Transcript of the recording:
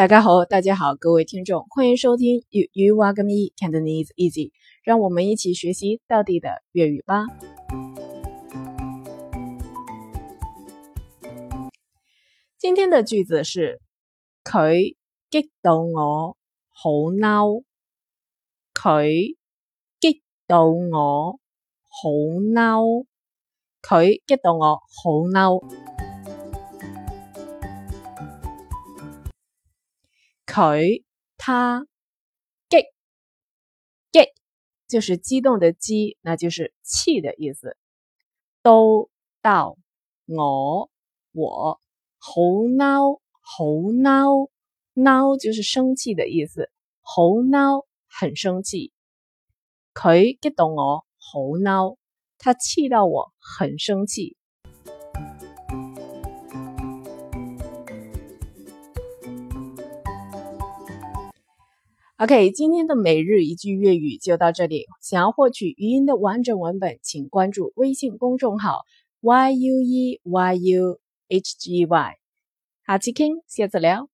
大家好，大家好，各位听众，欢迎收听粤语挖个咪 Cantonese Easy，让我们一起学习到底的粤语吧。今天的句子是佢激到我好嬲，佢激到我好嬲，佢激到我好嬲。佢他激激就是激动的激，那就是气的意思。都到我我好嬲好嬲嬲就是生气的意思，好嬲很生气。佢激到我好嬲，他气到我很生气。OK，今天的每日一句粤语就到这里。想要获取语音的完整文本，请关注微信公众号 yueyuhgy。下期见，下次聊。